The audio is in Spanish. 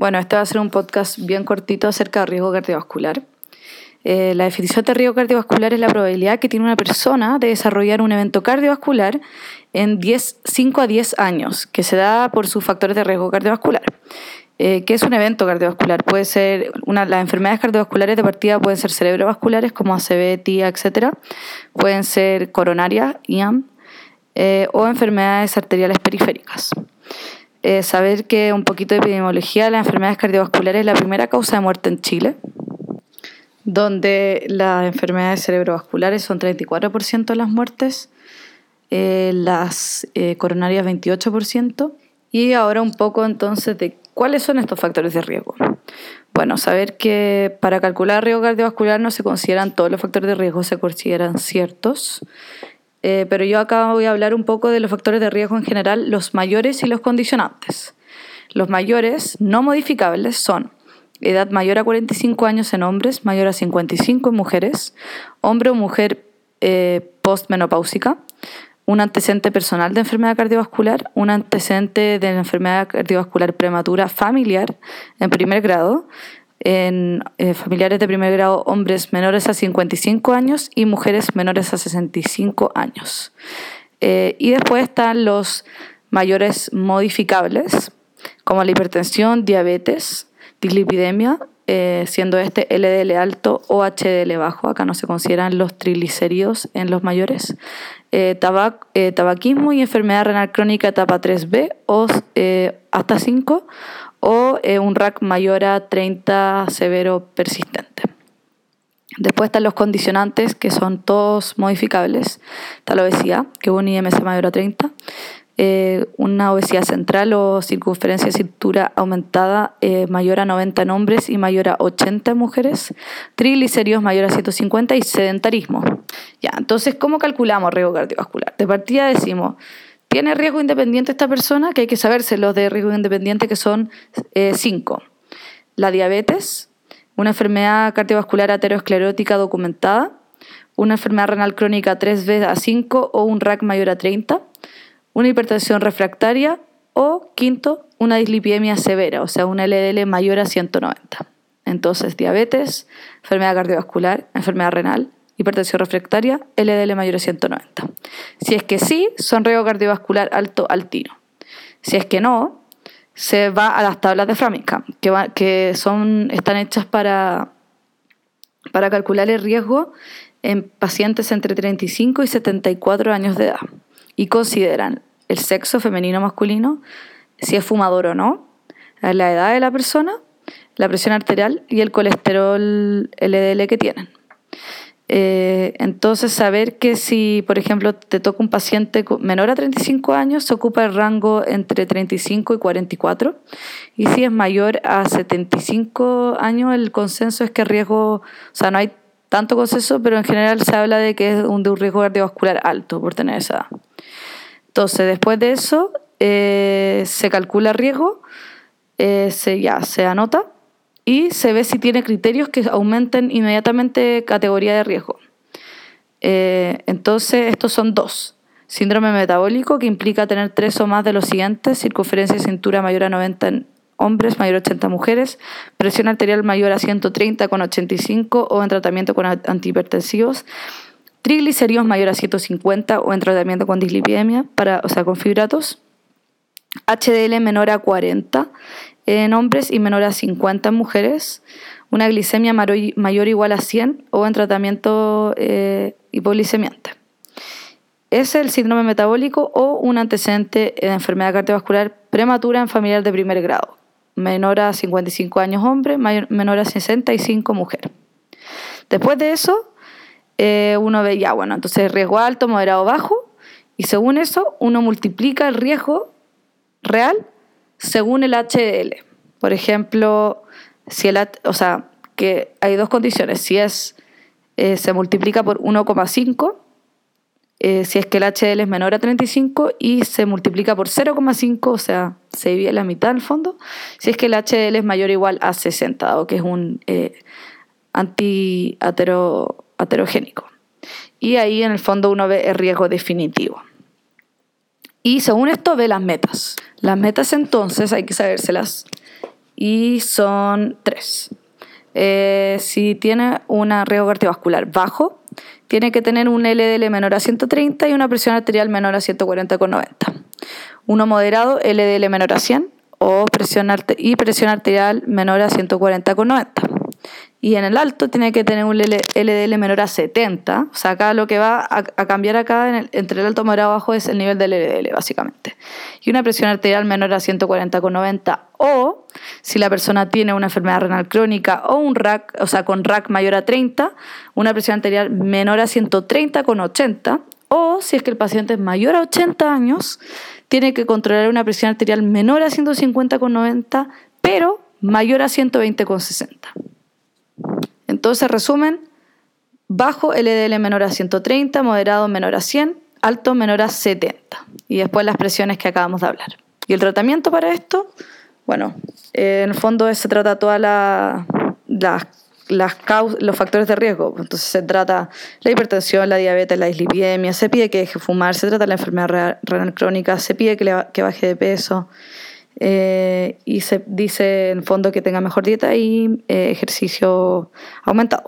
Bueno, este va a ser un podcast bien cortito acerca de riesgo cardiovascular. Eh, la definición de riesgo cardiovascular es la probabilidad que tiene una persona de desarrollar un evento cardiovascular en 10, 5 a 10 años, que se da por sus factores de riesgo cardiovascular. Eh, ¿Qué es un evento cardiovascular? Puede ser una, las enfermedades cardiovasculares de partida pueden ser cerebrovasculares como ACV, TIA, etc. Pueden ser coronarias, IAM, eh, o enfermedades arteriales periféricas. Eh, saber que un poquito de epidemiología, las enfermedades cardiovasculares es la primera causa de muerte en Chile, donde las enfermedades cerebrovasculares son 34% de las muertes, eh, las eh, coronarias 28%, y ahora un poco entonces de cuáles son estos factores de riesgo. Bueno, saber que para calcular riesgo cardiovascular no se consideran todos los factores de riesgo, se consideran ciertos. Eh, pero yo acá voy a hablar un poco de los factores de riesgo en general, los mayores y los condicionantes. Los mayores no modificables son edad mayor a 45 años en hombres, mayor a 55 en mujeres, hombre o mujer eh, postmenopáusica, un antecedente personal de enfermedad cardiovascular, un antecedente de enfermedad cardiovascular prematura familiar en primer grado, en eh, familiares de primer grado hombres menores a 55 años y mujeres menores a 65 años. Eh, y después están los mayores modificables, como la hipertensión, diabetes, dislipidemia, eh, siendo este LDL alto o HDL bajo, acá no se consideran los triglicéridos en los mayores, tabaquismo y enfermedad renal crónica etapa 3B o hasta 5 o eh, un rack mayor a 30 severo persistente. Después están los condicionantes, que son todos modificables. Está la obesidad, que es un IMC mayor a 30. Eh, una obesidad central o circunferencia de cintura aumentada eh, mayor a 90 en hombres y mayor a 80 en mujeres. Triglicéridos mayor a 150 y sedentarismo. Ya, entonces, ¿cómo calculamos riesgo cardiovascular? De partida decimos ¿Tiene riesgo independiente esta persona? Que hay que saberse los de riesgo independiente, que son eh, cinco. La diabetes, una enfermedad cardiovascular aterosclerótica documentada, una enfermedad renal crónica 3B a 5 o un RAC mayor a 30, una hipertensión refractaria o, quinto, una dislipidemia severa, o sea, un LDL mayor a 190. Entonces, diabetes, enfermedad cardiovascular, enfermedad renal, hipertensión refractaria, LDL mayor a 190. Si es que sí, son riesgo cardiovascular alto al tiro. Si es que no, se va a las tablas de Framingham, que, que son, están hechas para, para calcular el riesgo en pacientes entre 35 y 74 años de edad. Y consideran el sexo femenino masculino, si es fumador o no, la edad de la persona, la presión arterial y el colesterol LDL que tienen. Eh, entonces, saber que si, por ejemplo, te toca un paciente menor a 35 años, se ocupa el rango entre 35 y 44. Y si es mayor a 75 años, el consenso es que riesgo, o sea, no hay tanto consenso, pero en general se habla de que es un, de un riesgo cardiovascular alto por tener esa edad. Entonces, después de eso, eh, se calcula riesgo, eh, se, ya se anota y se ve si tiene criterios que aumenten inmediatamente categoría de riesgo. Eh, entonces, estos son dos. Síndrome metabólico, que implica tener tres o más de los siguientes, circunferencia de cintura mayor a 90 en hombres, mayor a 80 mujeres, presión arterial mayor a 130 con 85 o en tratamiento con antihipertensivos, triglicéridos mayor a 150 o en tratamiento con dislipidemia, para, o sea, con fibratos, HDL menor a 40 en hombres y menor a 50 en mujeres, una glicemia mayor o igual a 100 o en tratamiento eh, hipoglicemiante. Es el síndrome metabólico o un antecedente de enfermedad cardiovascular prematura en familiar de primer grado, menor a 55 años hombre, menor a 65 mujer. Después de eso, eh, uno ve ya, bueno, entonces riesgo alto, moderado, bajo, y según eso, uno multiplica el riesgo real según el HDL. Por ejemplo, si el, o sea, que hay dos condiciones. Si es, eh, se multiplica por 1,5, eh, si es que el HDL es menor a 35 y se multiplica por 0,5, o sea, se divide la mitad al fondo, si es que el HDL es mayor o igual a 60, o que es un eh, anti-aterogénico. Y ahí en el fondo uno ve el riesgo definitivo. Y según esto ve las metas. Las metas entonces hay que sabérselas. y son tres. Eh, si tiene un riesgo cardiovascular bajo, tiene que tener un LDL menor a 130 y una presión arterial menor a 140,90. Uno moderado, LDL menor a 100 o presión y presión arterial menor a 140,90 y en el alto tiene que tener un LDL menor a 70. O sea, acá lo que va a, cambiar acá entre el alto moderado bajo es el nivel del LDL, básicamente. Y una presión arterial menor a 140,90 o si la persona tiene una enfermedad renal crónica o un RAC, o sea, con RAC mayor a 30, una presión arterial menor a 130,80 o si es que el paciente es mayor a 80 años, tiene que controlar una presión arterial menor a 150,90, pero mayor a 120,60. Entonces, resumen, bajo LDL menor a 130, moderado menor a 100, alto menor a 70. Y después las presiones que acabamos de hablar. ¿Y el tratamiento para esto? Bueno, en el fondo se trata todas las, los factores de riesgo. Entonces se trata la hipertensión, la diabetes, la dislipidemia, se pide que deje fumar, se trata la enfermedad renal crónica, se pide que, que baje de peso, eh, y se dice en fondo que tenga mejor dieta y eh, ejercicio aumentado.